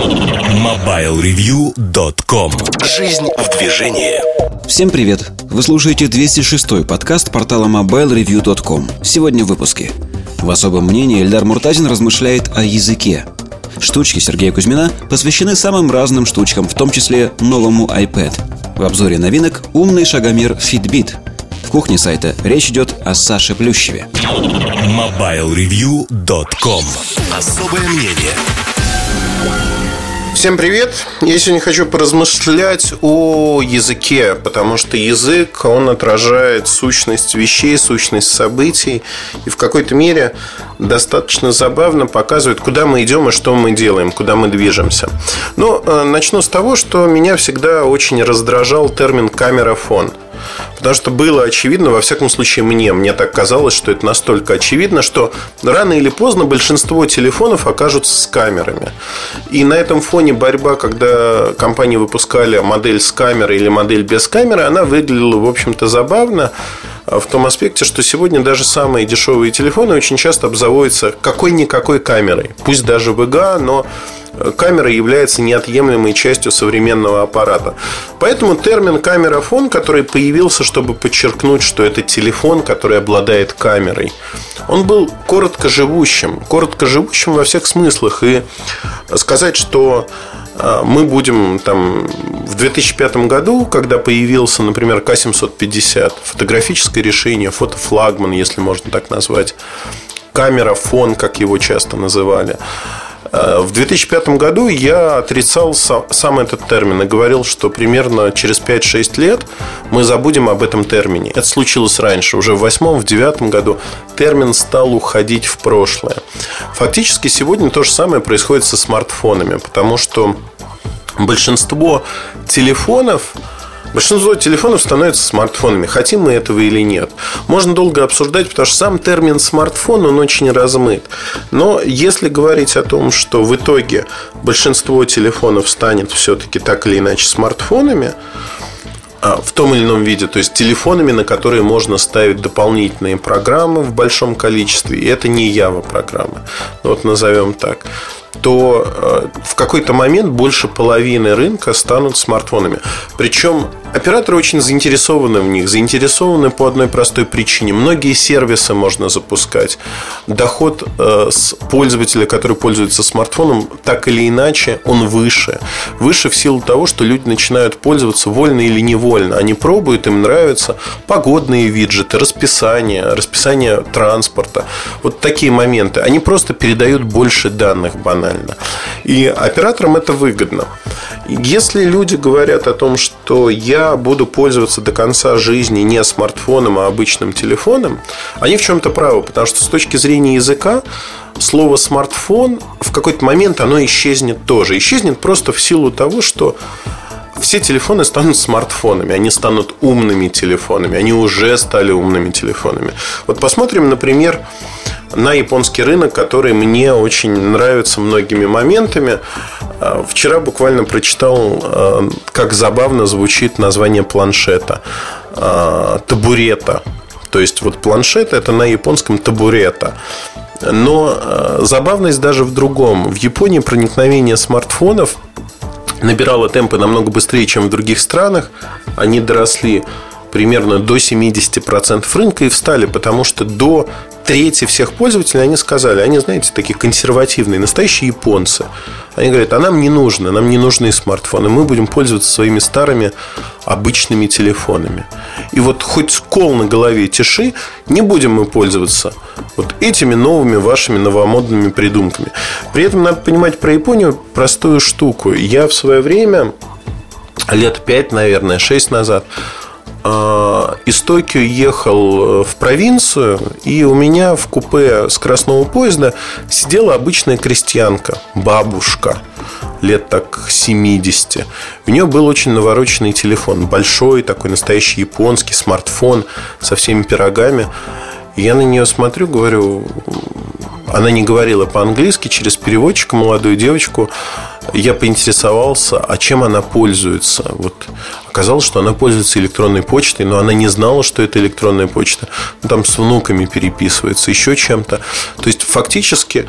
MobileReview.com Жизнь в движении Всем привет! Вы слушаете 206-й подкаст портала MobileReview.com Сегодня в выпуске В особом мнении Эльдар Муртазин размышляет о языке Штучки Сергея Кузьмина посвящены самым разным штучкам, в том числе новому iPad. В обзоре новинок умный шагомер Fitbit. В кухне сайта речь идет о Саше Плющеве. MobileReview.com Особое мнение Всем привет! Я сегодня хочу поразмышлять о языке, потому что язык, он отражает сущность вещей, сущность событий, и в какой-то мере достаточно забавно показывает, куда мы идем и что мы делаем, куда мы движемся. Но э, начну с того, что меня всегда очень раздражал термин «камерафон». Потому что было очевидно, во всяком случае мне, мне так казалось, что это настолько очевидно, что рано или поздно большинство телефонов окажутся с камерами. И на этом фоне борьба, когда компании выпускали модель с камерой или модель без камеры, она выглядела, в общем-то, забавно в том аспекте, что сегодня даже самые дешевые телефоны очень часто обзаводятся какой-никакой камерой. Пусть даже VGA, но камера является неотъемлемой частью современного аппарата. Поэтому термин камерафон, который появился, чтобы подчеркнуть, что это телефон, который обладает камерой, он был коротко живущим. Коротко живущим во всех смыслах. И сказать, что а, мы будем там в 2005 году, когда появился, например, К750, фотографическое решение, фотофлагман, если можно так назвать, камера фон, как его часто называли. Э, в 2005 году я отрицал сам этот термин и говорил, что примерно через 5-6 лет мы забудем об этом термине. Это случилось раньше, уже в 2008-2009 году термин стал уходить в прошлое. Фактически сегодня то же самое происходит со смартфонами, потому что большинство телефонов Большинство телефонов становятся смартфонами, хотим мы этого или нет. Можно долго обсуждать, потому что сам термин смартфон, он очень размыт. Но если говорить о том, что в итоге большинство телефонов станет все-таки так или иначе смартфонами, а, в том или ином виде, то есть телефонами, на которые можно ставить дополнительные программы в большом количестве, и это не Java программы, вот назовем так, то э, в какой-то момент больше половины рынка станут смартфонами. Причем операторы очень заинтересованы в них, заинтересованы по одной простой причине. Многие сервисы можно запускать. Доход э, с пользователя, который пользуется смартфоном, так или иначе, он выше. Выше в силу того, что люди начинают пользоваться вольно или невольно. Они пробуют, им нравятся погодные виджеты, расписание, расписание транспорта. Вот такие моменты. Они просто передают больше данных банально. И операторам это выгодно. Если люди говорят о том, что я буду пользоваться до конца жизни не смартфоном, а обычным телефоном, они в чем-то правы, потому что с точки зрения языка слово смартфон в какой-то момент оно исчезнет тоже. Исчезнет просто в силу того, что все телефоны станут смартфонами, они станут умными телефонами, они уже стали умными телефонами. Вот посмотрим, например, на японский рынок, который мне очень нравится многими моментами. А, вчера буквально прочитал, а, как забавно звучит название планшета. А, табурета. То есть, вот планшет это на японском табурета. Но забавность даже в другом. В Японии проникновение смартфонов набирало темпы намного быстрее, чем в других странах. Они доросли примерно до 70% рынка и встали, потому что до трети всех пользователей, они сказали, они, знаете, такие консервативные, настоящие японцы. Они говорят, а нам не нужно, нам не нужны смартфоны, мы будем пользоваться своими старыми обычными телефонами. И вот хоть скол на голове тиши, не будем мы пользоваться вот этими новыми вашими новомодными придумками. При этом надо понимать про Японию простую штуку. Я в свое время, лет пять, наверное, шесть назад, из Токио ехал э, в провинцию, и у меня в купе скоростного поезда сидела обычная крестьянка, бабушка, лет так 70. У нее был очень навороченный телефон, большой, такой настоящий японский смартфон со всеми пирогами. я на нее смотрю, говорю, она не говорила по-английски, через переводчика молодую девочку я поинтересовался, а чем она пользуется. Вот оказалось, что она пользуется электронной почтой, но она не знала, что это электронная почта. Ну, там с внуками переписывается, еще чем-то. То есть, фактически,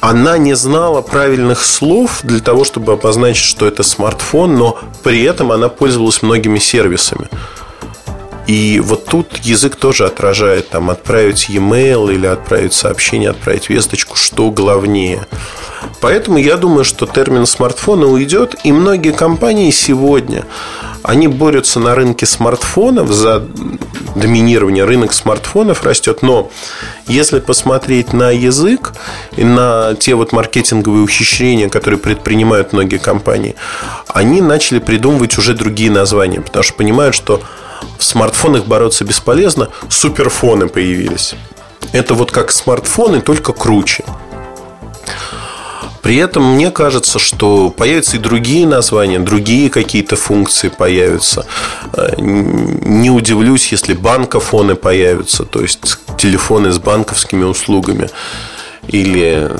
она не знала правильных слов для того, чтобы обозначить, что это смартфон, но при этом она пользовалась многими сервисами. И вот тут язык тоже отражает там отправить e-mail или отправить сообщение, отправить весточку, что главнее. Поэтому я думаю, что термин смартфона уйдет, и многие компании сегодня они борются на рынке смартфонов за доминирование. Рынок смартфонов растет, но если посмотреть на язык и на те вот маркетинговые ухищрения, которые предпринимают многие компании, они начали придумывать уже другие названия, потому что понимают, что в смартфонах бороться бесполезно, суперфоны появились. Это вот как смартфоны, только круче. При этом мне кажется, что появятся и другие названия, другие какие-то функции появятся. Э, не удивлюсь, если банкофоны появятся, то есть телефоны с банковскими услугами. Или,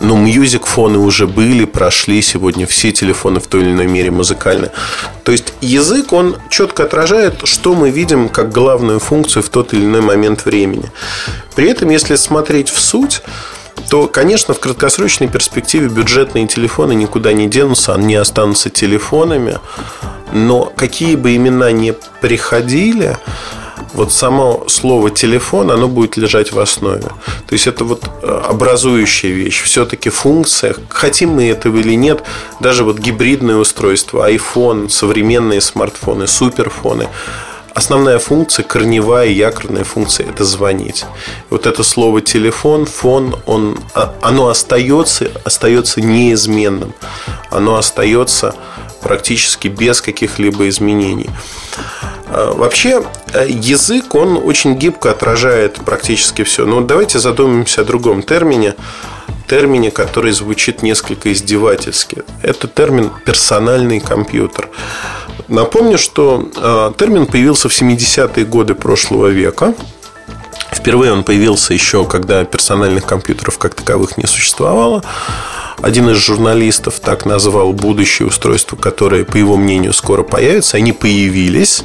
ну, мьюзик-фоны уже были, прошли сегодня все телефоны в той или иной мере музыкальные. То есть язык, он четко отражает, что мы видим как главную функцию в тот или иной момент времени. При этом, если смотреть в суть, то, конечно, в краткосрочной перспективе бюджетные телефоны никуда не денутся, они останутся телефонами. Но какие бы имена ни приходили, вот само слово телефон, оно будет лежать в основе. То есть это вот э, образующая вещь. Все-таки функция, хотим мы этого или нет, даже вот гибридное устройство, iPhone, современные смартфоны, суперфоны, основная функция, корневая якорная функция – это звонить. Вот это слово телефон, фон, он, а, оно остается, остается неизменным. Оно остается практически без каких-либо изменений. А, вообще, э, язык, он очень гибко отражает практически все. Но давайте задумаемся о другом термине, термине, который звучит несколько издевательски. Это термин «персональный компьютер». Напомню, что э, термин появился в 70-е годы прошлого века. Впервые он появился еще, когда персональных компьютеров как таковых не существовало. Один из журналистов так назвал будущее устройство, которое, по его мнению, скоро появится. Они появились.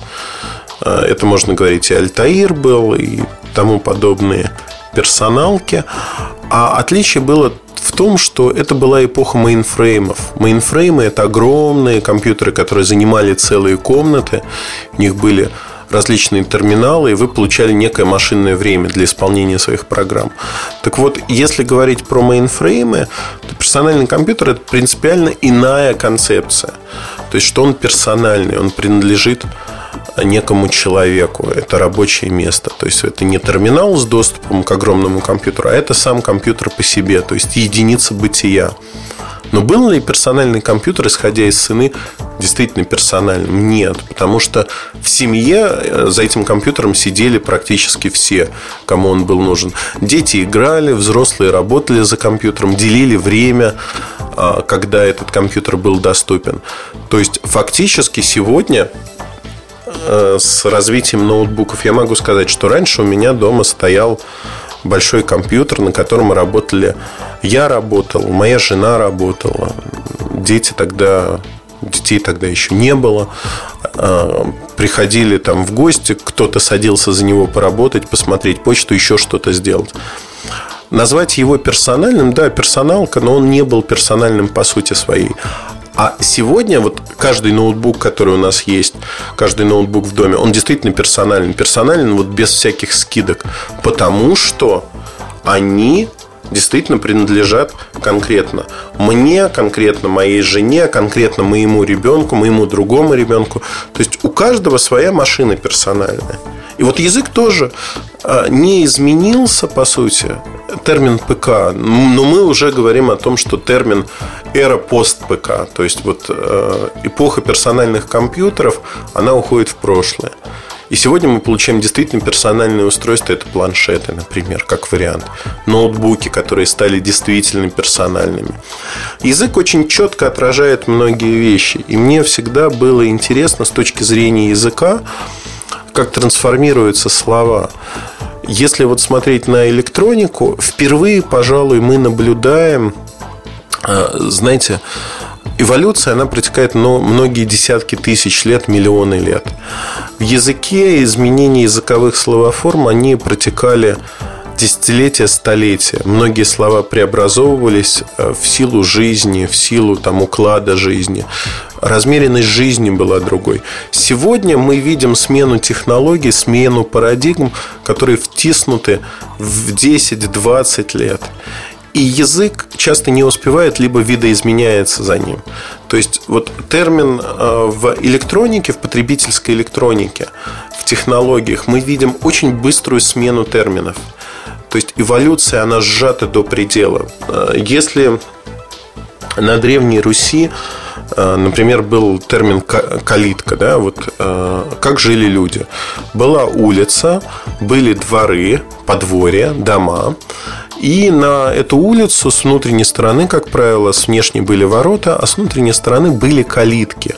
Э, это можно говорить и Altair был, и тому подобные персоналки. А отличие было в том, что это была эпоха мейнфреймов. Мейнфреймы – это огромные компьютеры, которые занимали целые комнаты. У них были различные терминалы, и вы получали некое машинное время для исполнения своих программ. Так вот, если говорить про мейнфреймы, то персональный компьютер – это принципиально иная концепция. То есть, что он персональный, он принадлежит некому человеку. Это рабочее место. То есть это не терминал с доступом к огромному компьютеру, а это сам компьютер по себе, то есть единица бытия. Но был ли персональный компьютер, исходя из цены, действительно персональным? Нет, потому что в семье э, за этим компьютером сидели практически все, кому он был нужен. Дети играли, взрослые работали за компьютером, делили время, а, когда этот компьютер был доступен. То есть фактически сегодня Э, с развитием ноутбуков я могу сказать, что раньше у меня дома стоял большой компьютер, на котором работали... Я работал, моя жена работала, дети тогда... Детей тогда еще не было. Э, приходили там в гости, кто-то садился за него поработать, посмотреть почту, еще что-то сделать. Назвать его персональным, да, персоналка, но он не был персональным по сути своей. А сегодня вот каждый ноутбук, который у нас есть, каждый ноутбук в доме, он действительно персонален. Персонален вот без всяких скидок. Потому что они действительно принадлежат конкретно мне, конкретно моей жене, конкретно моему ребенку, моему другому ребенку. То есть у каждого своя машина персональная. И вот язык тоже а, не изменился, по сути, термин ПК. Но мы уже говорим о том, что термин эра пост-ПК. То есть вот э, эпоха персональных компьютеров, она уходит в прошлое. И сегодня мы получаем действительно персональные устройства. Это планшеты, например, как вариант. Ноутбуки, которые стали действительно персональными. Язык очень четко отражает многие вещи. И мне всегда было интересно с точки зрения языка, как трансформируются слова. Если вот смотреть на электронику, впервые, пожалуй, мы наблюдаем, э, знаете, эволюция, она протекает но многие десятки тысяч лет, миллионы лет. В языке изменения языковых словоформ, они протекали десятилетия, столетия. Многие слова преобразовывались э, в силу жизни, в силу там, уклада жизни. Размеренность жизни была другой. Сегодня мы видим смену технологий, смену парадигм, которые втиснуты в 10-20 лет. И язык часто не успевает, либо видоизменяется за ним. То есть вот термин э, в электронике, в потребительской электронике, в технологиях мы видим очень быструю смену терминов. То есть эволюция, она сжата до предела. Э, если на Древней Руси, например, был термин калитка, да, вот как жили люди. Была улица, были дворы, подворья, дома, и на эту улицу с внутренней стороны, как правило, с внешней были ворота, а с внутренней стороны были калитки.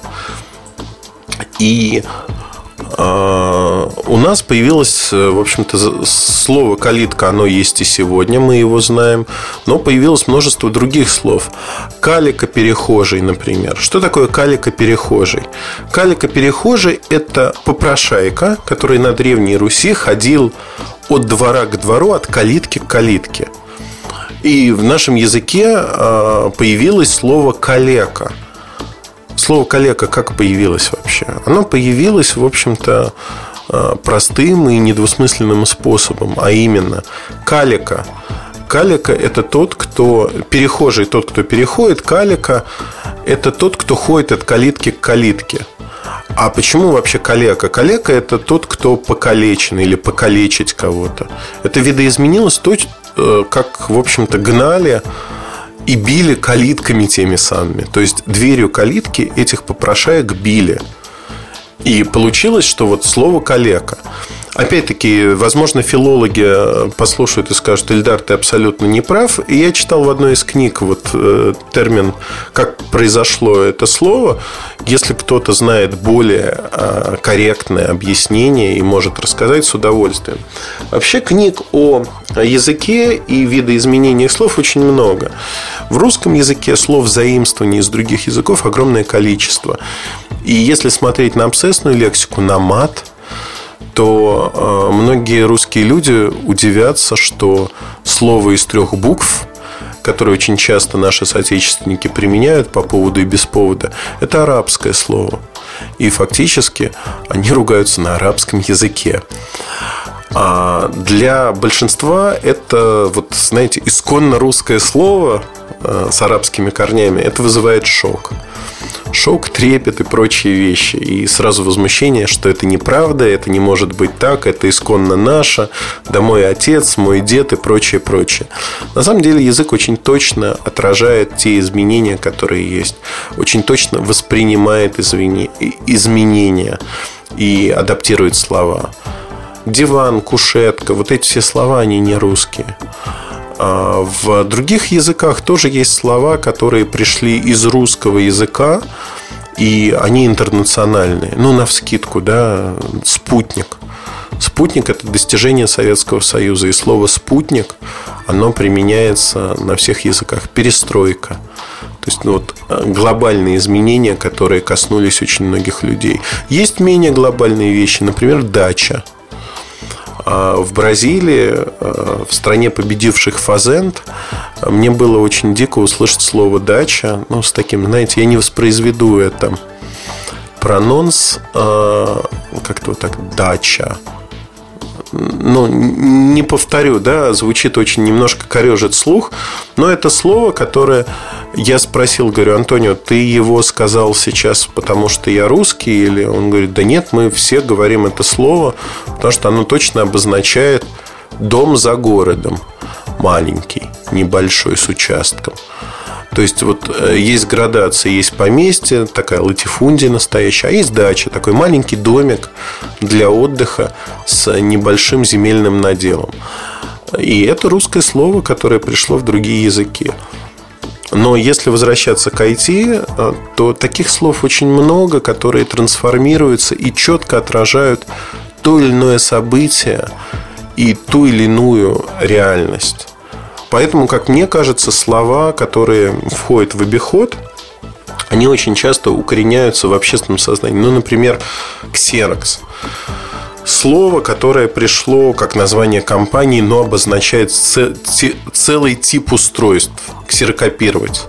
И э, у нас появилось, в общем-то, слово калитка, оно есть и сегодня, мы его знаем, но появилось множество других слов. Калика перехожий, например. Что такое калика перехожий? Калика перехожий – это попрошайка, который на Древней Руси ходил от двора к двору, от калитки к калитке. И в нашем языке а, появилось слово «калека». Слово «калека» как появилось вообще? Оно появилось, в общем-то, а, простым и недвусмысленным способом, а именно калика. Калика – это тот, кто перехожий, тот, кто переходит. Калика – это тот, кто ходит от калитки к калитке. А почему вообще калека? Калека – это тот, кто покалечен или покалечить кого-то. Это видоизменилось то, э, как, в общем-то, гнали и били калитками теми самыми. То есть, дверью калитки этих попрошаек били. И получилось, что вот слово «калека» Опять-таки, возможно, филологи э, послушают и скажут, Ильдар, ты абсолютно не прав. И я читал в одной из книг вот э, термин, как произошло это слово. Если кто-то знает более э, корректное объяснение и может рассказать с удовольствием. Вообще книг о языке и видоизменениях слов очень много. В русском языке слов заимствований из других языков огромное количество. И если смотреть на абсцессную лексику, на мат – то э, многие русские люди удивятся, что слово из трех букв, которое очень часто наши соотечественники применяют по поводу и без повода, это арабское слово. И фактически они ругаются на арабском языке. А для большинства это, вот, знаете, исконно русское слово с арабскими корнями, это вызывает шок шок, трепет и прочие вещи. И сразу возмущение, что это неправда, это не может быть так, это исконно наше, да мой отец, мой дед и прочее, прочее. На самом деле язык очень точно отражает те изменения, которые есть. Очень точно воспринимает изменения и адаптирует слова. Диван, кушетка, вот эти все слова, они не русские. А в других языках тоже есть слова, которые пришли из русского языка, и они интернациональные. Ну, на вскидку, да, спутник. Спутник – это достижение Советского Союза. И слово «спутник» оно применяется на всех языках. Перестройка. То есть ну, вот, глобальные изменения, которые коснулись очень многих людей. Есть менее глобальные вещи, например, дача – в Бразилии, а, в стране победивших Фазент, мне было очень дико услышать слово «дача». Ну, с таким, знаете, я не воспроизведу это. Прононс а, как-то вот так «дача» ну, не повторю, да, звучит очень немножко корежит слух, но это слово, которое я спросил, говорю, Антонио, ты его сказал сейчас, потому что я русский, или он говорит, да нет, мы все говорим это слово, потому что оно точно обозначает дом за городом, маленький, небольшой, с участком. То есть вот э, есть градация, есть поместье, такая латифундия настоящая, а есть дача, такой маленький домик для отдыха с небольшим земельным наделом. И это русское слово, которое пришло в другие языки. Но если возвращаться к IT, э, то таких слов очень много, которые трансформируются и четко отражают то или иное событие и ту или иную реальность. Поэтому, как мне кажется, слова, которые входят в обиход, они очень часто укореняются в общественном сознании. Ну, например, ксерокс. слово, которое пришло как название компании, но обозначает целый тип устройств. Ксерокопировать.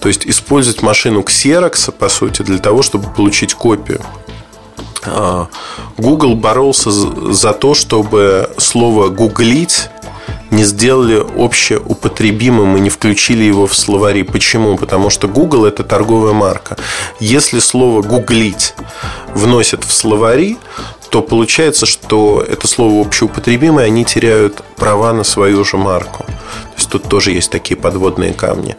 То есть использовать машину Xerox, по сути, для того, чтобы получить копию. А, Google боролся за то, чтобы слово «гуглить» не сделали общеупотребимым и не включили его в словари. Почему? Потому что Google – это торговая марка. Если слово «гуглить» вносят в словари, то получается, что это слово общеупотребимое, они теряют права на свою же марку. То есть тут тоже есть такие подводные камни.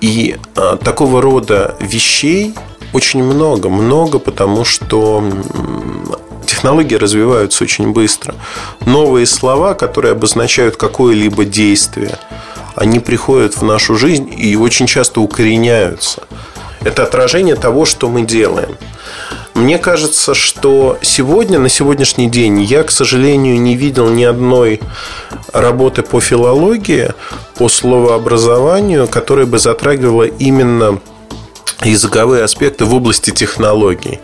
И а, такого рода вещей очень много. Много, потому что технологии развиваются очень быстро. Новые слова, которые обозначают какое-либо действие, они приходят в нашу жизнь и очень часто укореняются. Это отражение того, что мы делаем. Мне кажется, что сегодня, на сегодняшний день, я, к сожалению, не видел ни одной работы по филологии, по словообразованию, которая бы затрагивала именно языковые аспекты в области технологий.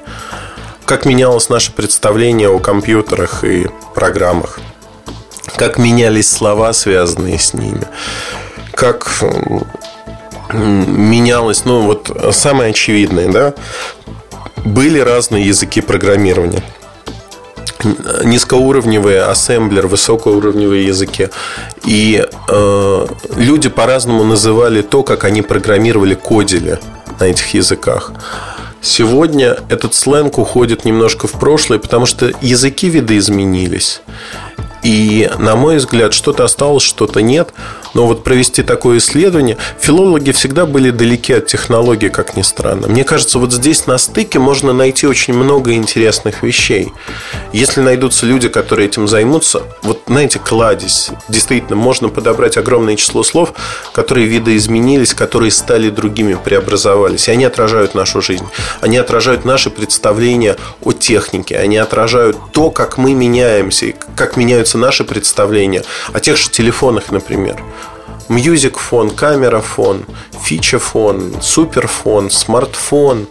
Как менялось наше представление о компьютерах и программах. Как менялись слова, связанные с ними. Как менялось, ну вот самое очевидное, да, были разные языки программирования низкоуровневые ассемблер, высокоуровневые языки. И э, люди по-разному называли то, как они программировали, кодили на этих языках. Сегодня этот сленг уходит немножко в прошлое, потому что языки видоизменились. И, на мой взгляд, что-то осталось, что-то нет. Но вот провести такое исследование, филологи всегда были далеки от технологий, как ни странно. Мне кажется, вот здесь на стыке можно найти очень много интересных вещей. Если найдутся люди, которые этим займутся, вот знаете, кладезь. Действительно, можно подобрать огромное число слов, которые видоизменились, которые стали другими, преобразовались. И они отражают нашу жизнь. Они отражают наши представления о технике. Они отражают то, как мы меняемся, и как меняются наши представления о тех же телефонах, например. Music фон, камера фон, фича фон, суперфон, смартфон.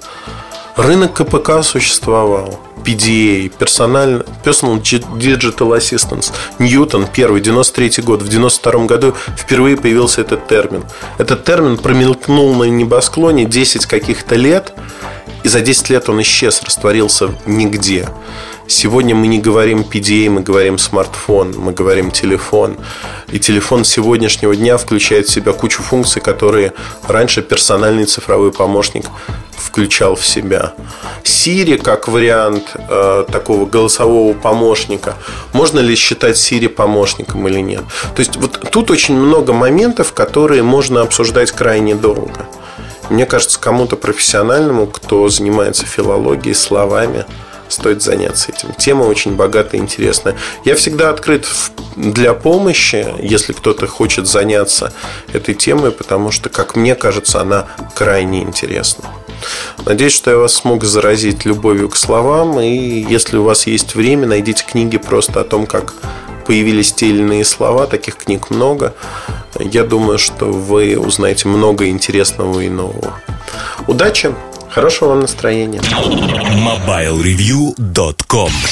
Рынок КПК существовал. PDA, Personal, Personal Digital Assistance, Ньютон, первый, 93 год. В 92 году впервые появился этот термин. Этот термин промелькнул на небосклоне 10 каких-то лет, и за 10 лет он исчез, растворился нигде. Сегодня мы не говорим PDA, мы говорим смартфон, мы говорим телефон. И телефон сегодняшнего дня включает в себя кучу функций, которые раньше персональный цифровой помощник включал в себя. Siri как вариант э, такого голосового помощника. Можно ли считать Siri помощником или нет? То есть вот тут очень много моментов, которые можно обсуждать крайне долго. Мне кажется, кому-то профессиональному, кто занимается филологией, словами, стоит заняться этим. Тема очень богатая и интересная. Я всегда открыт для помощи, если кто-то хочет заняться этой темой, потому что, как мне кажется, она крайне интересна. Надеюсь, что я вас смог заразить любовью к словам. И если у вас есть время, найдите книги просто о том, как появились те или иные слова. Таких книг много. Я думаю, что вы узнаете много интересного и нового. Удачи! Хорошего вам настроения. MobileReview.com